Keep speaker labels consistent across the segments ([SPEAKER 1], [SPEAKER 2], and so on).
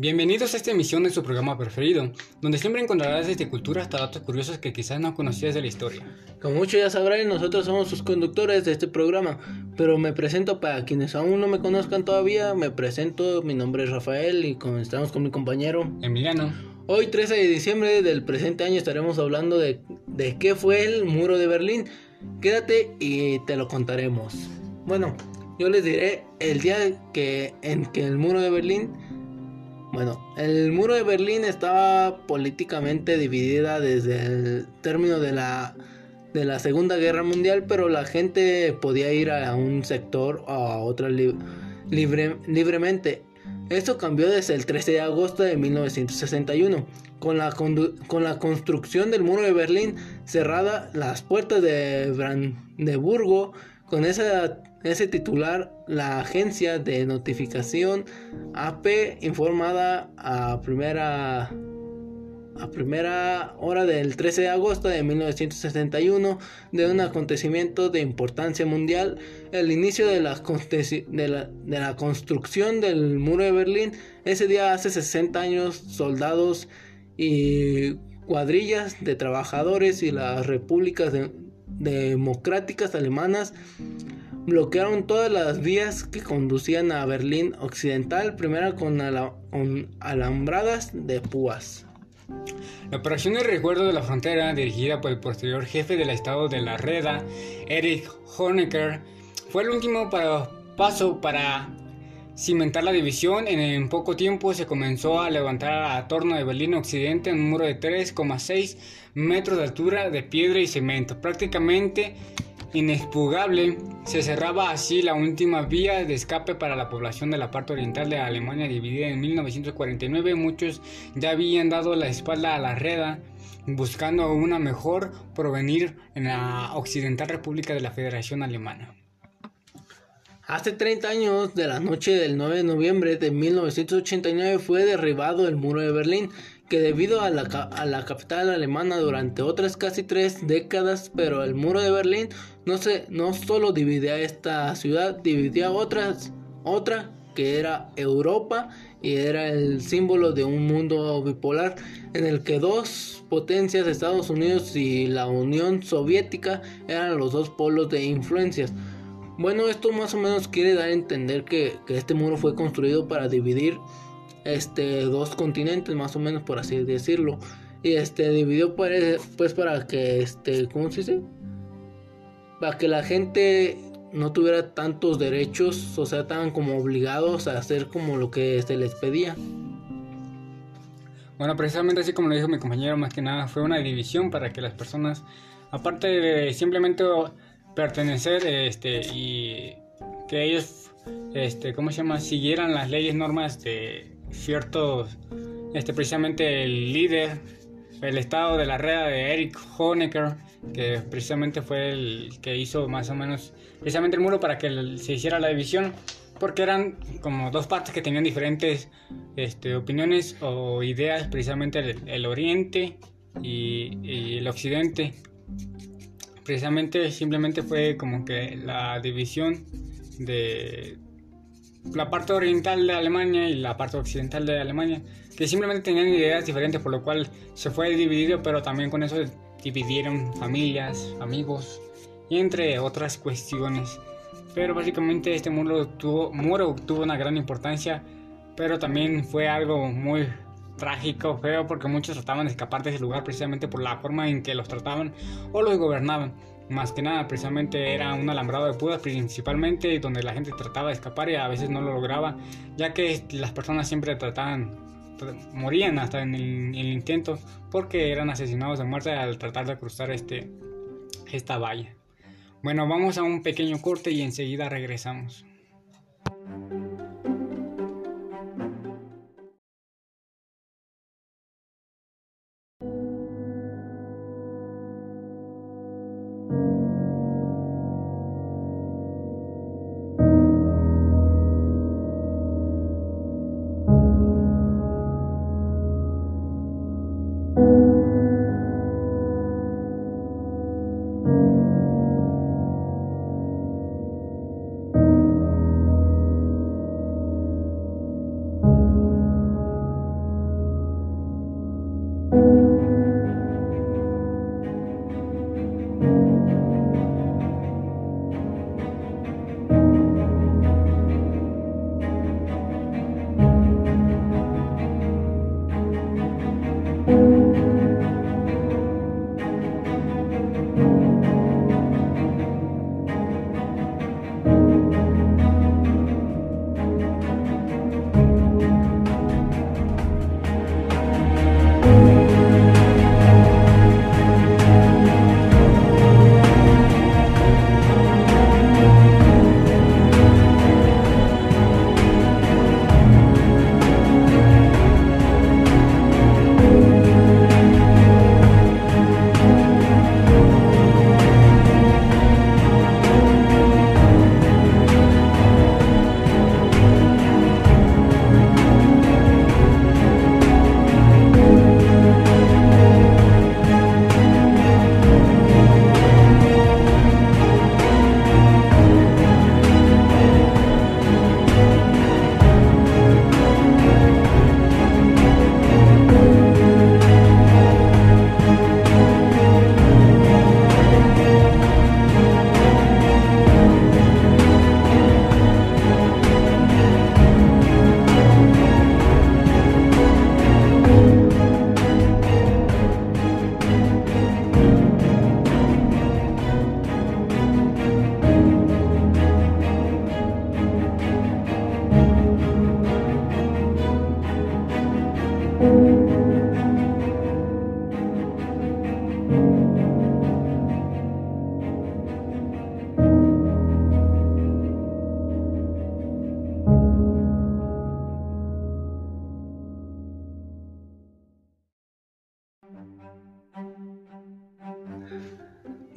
[SPEAKER 1] Bienvenidos a esta emisión de su programa preferido, donde siempre encontrarás desde cultura hasta datos curiosos que quizás no conocías de la historia.
[SPEAKER 2] Como muchos ya sabrán, nosotros somos sus conductores de este programa, pero me presento para quienes aún no me conozcan todavía, me presento, mi nombre es Rafael y estamos con mi compañero
[SPEAKER 1] Emiliano.
[SPEAKER 2] Hoy 13 de diciembre del presente año estaremos hablando de, de qué fue el muro de Berlín. Quédate y te lo contaremos. Bueno, yo les diré el día que, en que el muro de Berlín bueno, el muro de Berlín estaba políticamente dividida desde el término de la, de la Segunda Guerra Mundial, pero la gente podía ir a un sector o a otro libre, libremente. Esto cambió desde el 13 de agosto de 1961. Con la, con la construcción del muro de Berlín cerrada las puertas de Brandeburgo, con esa ese titular, la agencia de notificación AP informada a primera a primera hora del 13 de agosto de 1961 de un acontecimiento de importancia mundial, el inicio de la, construcción del muro de Berlín. Ese día hace 60 años soldados y cuadrillas de trabajadores y las repúblicas democráticas alemanas bloquearon todas las vías que conducían a Berlín Occidental, primero con alambradas de púas.
[SPEAKER 1] La operación de recuerdo de la frontera, dirigida por el posterior jefe del estado de la Reda, Erich Honecker, fue el último paso para cimentar la división. En, poco tiempo se comenzó a levantar a torno de Berlín Occidente un muro de 3,6 metros de altura de piedra y cemento, prácticamente inexpugnable, se cerraba así la última vía de escape para la población de la parte oriental de Alemania dividida en 1949. Muchos ya habían dado la espalda a la reda buscando una mejor provenir en la Occidental República de la Federación Alemana.
[SPEAKER 2] Hace 30 años de la noche del 9 de noviembre de 1989 fue derribado el muro de Berlín que debido a la, a la, capital alemana durante otras casi tres décadas, pero el muro de Berlín no, se, no solo dividía esta ciudad, dividía otras, otra que era Europa y era el símbolo de un mundo bipolar en el que dos potencias, Estados Unidos y la Unión Soviética, eran los dos polos de influencias. Bueno, esto más o menos quiere dar a entender que, que este muro fue construido para dividir este, dos continentes, más o menos por así decirlo. Y este dividió pues, pues para que este, ¿cómo se dice? Para que la gente no tuviera tantos derechos, o sea, estaban como obligados a hacer como lo que se les pedía.
[SPEAKER 1] Bueno, precisamente así como lo dijo mi compañero, más que nada fue una división para que las personas, aparte de simplemente pertenecer este, y que ellos, este, ¿cómo se llama?, siguieran las leyes, normas de ciertos, este, precisamente el líder, el estado de la red de Eric Honecker, que precisamente fue el que hizo más o menos precisamente el muro para que se hiciera la división, porque eran como dos partes que tenían diferentes este, opiniones o ideas, precisamente el, oriente y, y, el occidente. Precisamente simplemente fue como que la división de, la parte oriental de Alemania y la parte occidental de Alemania, que simplemente tenían ideas diferentes, por lo cual se fue dividido, pero también con eso dividieron familias, amigos y entre otras cuestiones. Pero básicamente este muro tuvo, muro tuvo una gran importancia, pero también fue algo muy trágico, feo, porque muchos trataban de escapar de ese lugar precisamente por la forma en que los trataban o los gobernaban más que nada precisamente era un alambrado de púas principalmente donde la gente trataba de escapar y a veces no lo lograba ya que las personas siempre trataban morían hasta en el, intento porque eran asesinados de muerte al tratar de cruzar este esta valla. Bueno vamos a un pequeño corte y enseguida regresamos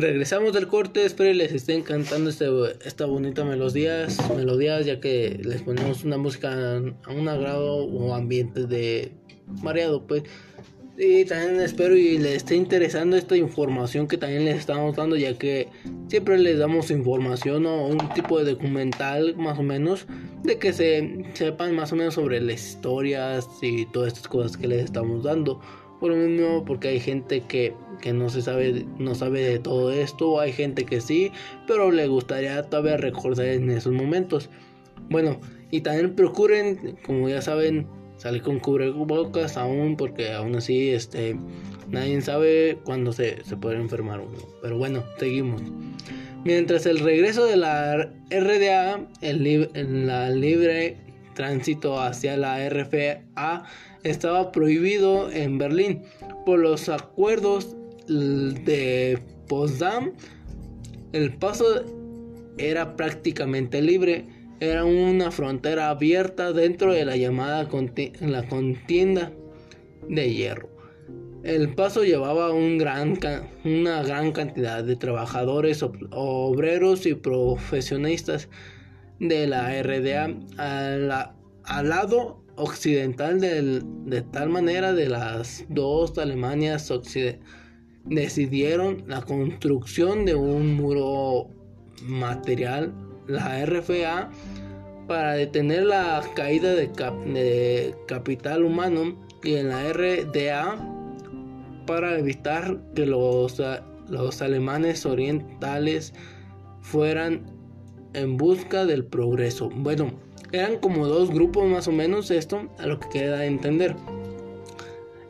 [SPEAKER 2] Regresamos del corte, espero les esté encantando este, esta bonita melodías, melodías, ya que les ponemos una música a un agrado o ambiente de mareado, pues. Y también espero y les esté interesando esta información que también les estamos dando, ya que siempre les damos información o un tipo de documental más o menos, de que se sepan más o menos sobre las historias y todas estas cosas que les estamos dando. Por lo mismo, porque hay gente que, que no se sabe, no sabe de todo esto, hay gente que sí, pero le gustaría todavía recordar en esos momentos. Bueno, y también procuren, como ya saben, salir con cubrebocas aún, porque aún así, este, nadie sabe cuándo se, se puede enfermar uno. Pero bueno, seguimos. Mientras el regreso de la RDA, el, en la libre tránsito hacia la RFA estaba prohibido en Berlín por los acuerdos de Potsdam. El paso era prácticamente libre, era una frontera abierta dentro de la llamada la contienda de hierro. El paso llevaba una gran cantidad de trabajadores, obreros y profesionistas de la RDA al lado occidental de tal manera de las dos Alemanias decidieron la construcción de un muro material, la RFA, para detener la caída de, capital humano y en la RDA para evitar que los, los alemanes orientales fueran en busca del progreso. Bueno, eran como dos grupos más o menos esto, a lo que queda entender.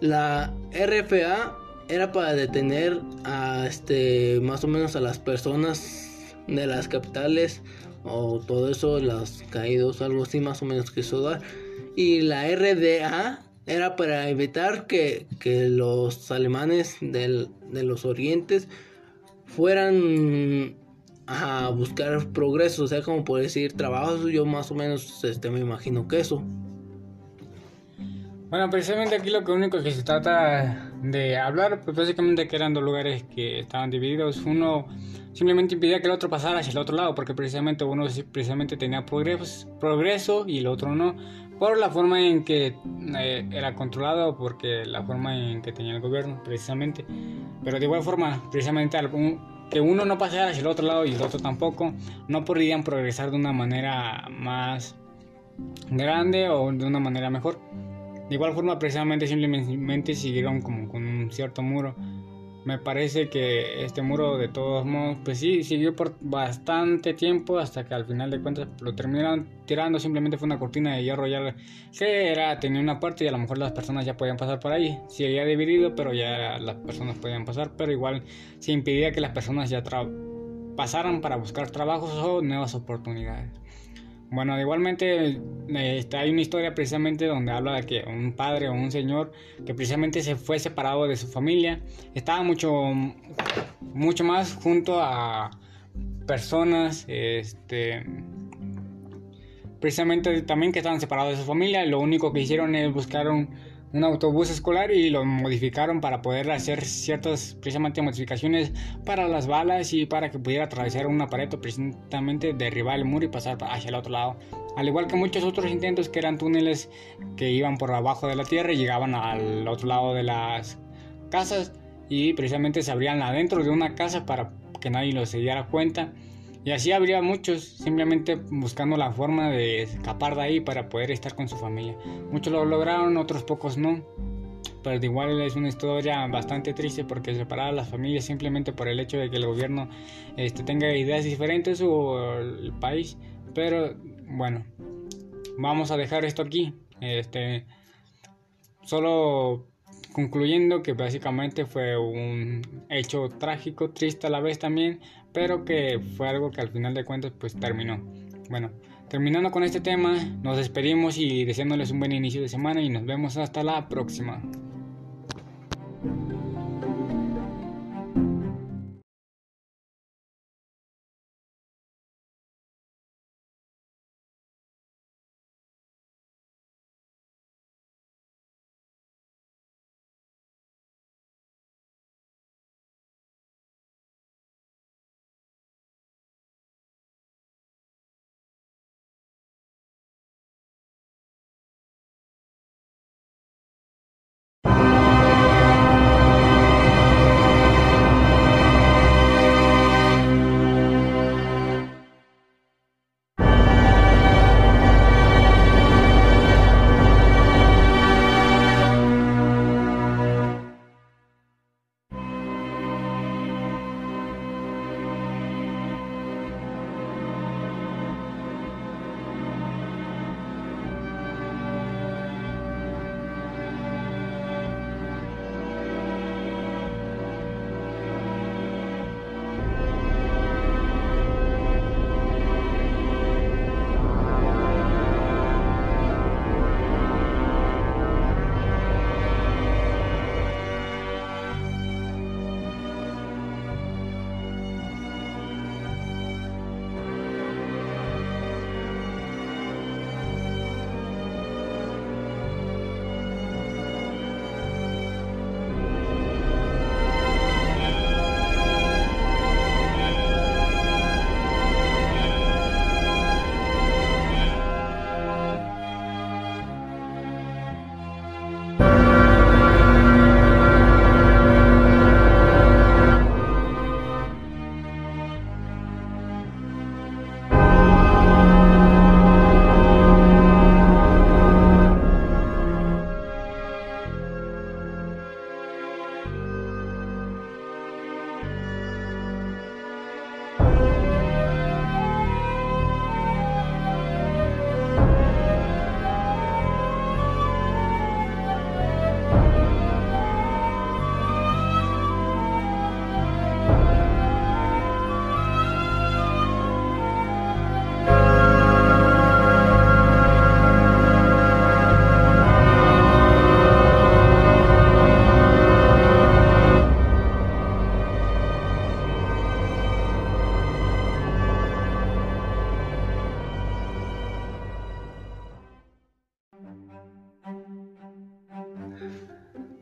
[SPEAKER 2] La RFA era para detener a este más o menos a las personas de las capitales o todo eso, los caídos, algo así más o menos que eso dar. Y la RDA era para evitar que, que los alemanes del, de los orientes fueran a buscar progreso, o sea, como por decir trabajos, yo más o menos este, me imagino que eso.
[SPEAKER 1] Bueno, precisamente aquí lo único que se trata de hablar, pues básicamente que eran dos lugares que estaban divididos. Uno simplemente impedía que el otro pasara hacia el otro lado, porque precisamente uno precisamente tenía progreso, progreso y el otro no, por la forma en que eh, era controlado, porque la forma en que tenía el gobierno, precisamente. Pero de igual forma, precisamente que uno no pasara hacia el otro lado y el otro tampoco, no podrían progresar de una manera más grande o de una manera mejor. De igual forma, precisamente simplemente siguieron como con un cierto muro. Me parece que este muro de todos modos pues sí siguió por bastante tiempo hasta que al final de cuentas lo terminaron tirando. Simplemente fue una cortina de hierro ya que era tenía una puerta y a lo mejor las personas ya podían pasar por ahí. Sí había dividido pero ya las personas podían pasar pero igual se impedía que las personas ya pasaran para buscar trabajos o nuevas oportunidades bueno, igualmente este, hay una historia precisamente donde habla de que un padre o un señor que precisamente se fue separado de su familia, estaba mucho, mucho más junto a personas, este, precisamente también que estaban separados de su familia, lo único que hicieron es buscar un un autobús escolar y lo modificaron para poder hacer ciertas precisamente modificaciones para las balas y para que pudiera atravesar una pared o precisamente derribar el muro y pasar hacia el otro lado. Al igual que muchos otros intentos que eran túneles que iban por abajo de la tierra y llegaban al otro lado de las casas y precisamente se abrían adentro de una casa para que nadie los se diera cuenta y así habría muchos simplemente buscando la forma de escapar de ahí para poder estar con su familia. Muchos lo lograron, otros pocos no. Pero de igual es una historia bastante triste porque separar a las familias simplemente por el hecho de que el gobierno este, tenga ideas diferentes o el país. Pero bueno, vamos a dejar esto aquí. Este, solo concluyendo que básicamente fue un hecho trágico, triste a la vez también, pero que fue algo que al final de cuentas pues terminó. Bueno, terminando con este tema, nos despedimos y deseándoles un buen inicio de semana y nos vemos hasta la próxima.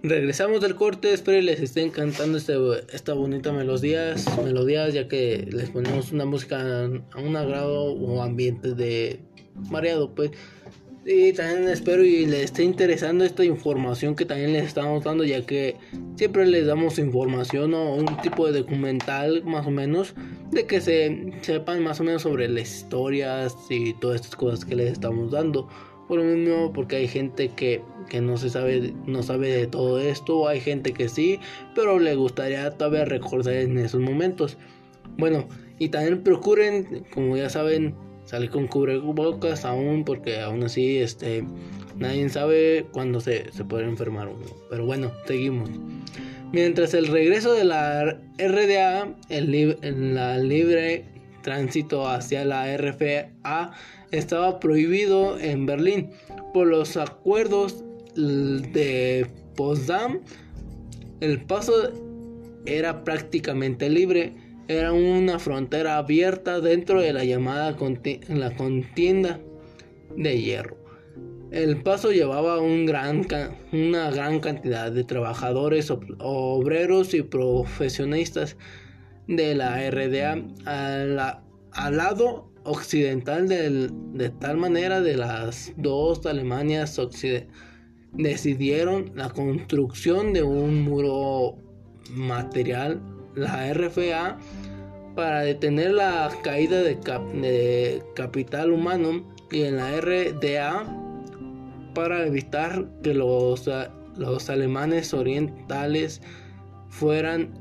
[SPEAKER 2] Regresamos del corte, espero les esté encantando este, esta bonita melodías, melodías ya que les ponemos una música a un agrado o ambiente de mareado pues. Y también espero y les esté interesando esta información que también les estamos dando ya que siempre les damos información o un tipo de documental más o menos de que se sepan más o menos sobre las historias y todas estas cosas que les estamos dando. Por lo mismo, porque hay gente que, que no se sabe, no sabe de todo esto, hay gente que sí, pero le gustaría todavía recordar en esos momentos. Bueno, y también procuren, como ya saben, salir con cubrebocas aún, porque aún así, este, nadie sabe cuándo se, se puede enfermar uno. Pero bueno, seguimos. Mientras el regreso de la RDA, el, en la libre tránsito hacia la RFA estaba prohibido en Berlín por los acuerdos de Potsdam. El paso era prácticamente libre, era una frontera abierta dentro de la llamada la contienda de hierro. El paso llevaba una gran cantidad de trabajadores, obreros y profesionistas de la RDA al lado occidental de tal manera de las dos Alemanias decidieron la construcción de un muro material, la RFA, para detener la caída de, de capital humano y en la RDA para evitar que los, los alemanes orientales fueran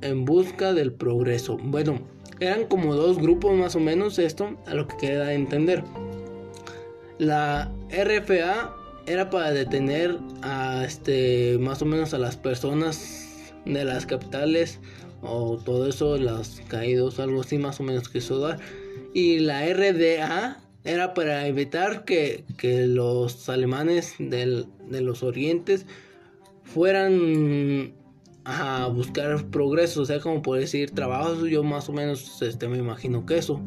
[SPEAKER 2] en busca del progreso. Bueno, eran como dos grupos más o menos esto, a lo que queda entender. La RFA era para detener a este más o menos a las personas de las capitales o todo eso, los caídos, algo así más o menos que eso. Y la RDA era para evitar que, que los alemanes del, de los orientes fueran a buscar progreso, o sea, como por decir trabajos, yo más o menos este, me imagino que eso.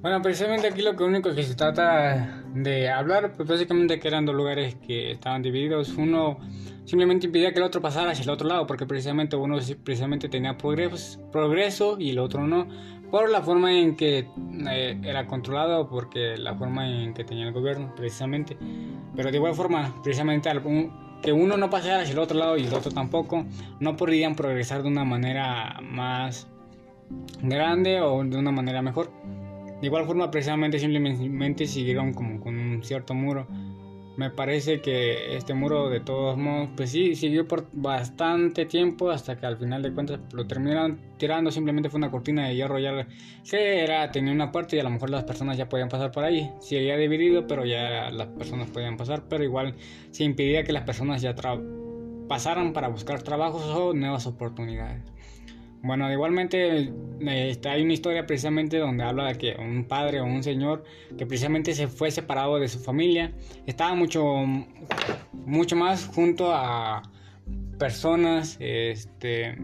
[SPEAKER 1] Bueno, precisamente aquí lo único que se trata de hablar, pues básicamente que eran dos lugares que estaban divididos. Uno simplemente impedía que el otro pasara hacia el otro lado, porque precisamente uno precisamente tenía progreso, progreso y el otro no, por la forma en que eh, era controlado, porque la forma en que tenía el gobierno, precisamente. Pero de igual forma, precisamente algún que uno no pasara hacia el otro lado y el otro tampoco, no podrían progresar de una manera más grande o de una manera mejor. De igual forma, precisamente simplemente siguieron como con un cierto muro me parece que este muro de todos modos, pues sí, siguió por bastante tiempo hasta que al final de cuentas lo terminaron tirando, simplemente fue una cortina de hierro ya que era, tenía una puerta y a lo mejor las personas ya podían pasar por ahí, sí había dividido, pero ya las personas podían pasar, pero igual se impedía que las personas ya pasaran para buscar trabajos o nuevas oportunidades. Bueno, igualmente este, hay una historia precisamente donde habla de que un padre o un señor que precisamente se fue separado de su familia, estaba mucho, mucho más junto a personas, este,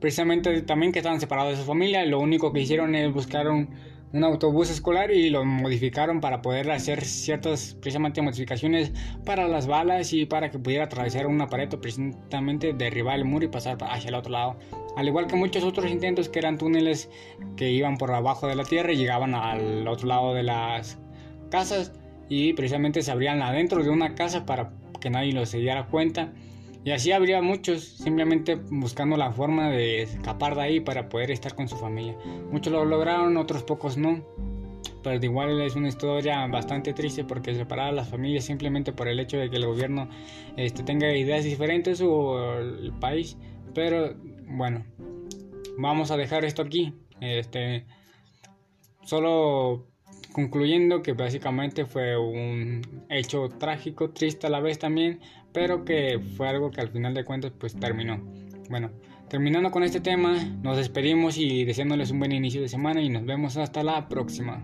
[SPEAKER 1] precisamente también que estaban separados de su familia, lo único que hicieron es buscar un un autobús escolar y lo modificaron para poder hacer ciertas precisamente modificaciones para las balas y para que pudiera atravesar una pared o precisamente derribar el muro y pasar hacia el otro lado. Al igual que muchos otros intentos que eran túneles que iban por abajo de la tierra y llegaban al otro lado de las casas y precisamente se abrían adentro de una casa para que nadie los se diera cuenta y así habría muchos simplemente buscando la forma de escapar de ahí para poder estar con su familia. Muchos lo lograron, otros pocos no. Pero de igual es una historia bastante triste porque separar a las familias simplemente por el hecho de que el gobierno este, tenga ideas diferentes o el país. Pero bueno, vamos a dejar esto aquí. Este, solo concluyendo que básicamente fue un hecho trágico, triste a la vez también, pero que fue algo que al final de cuentas pues terminó. Bueno, terminando con este tema, nos despedimos y deseándoles un buen inicio de semana y nos vemos hasta la próxima.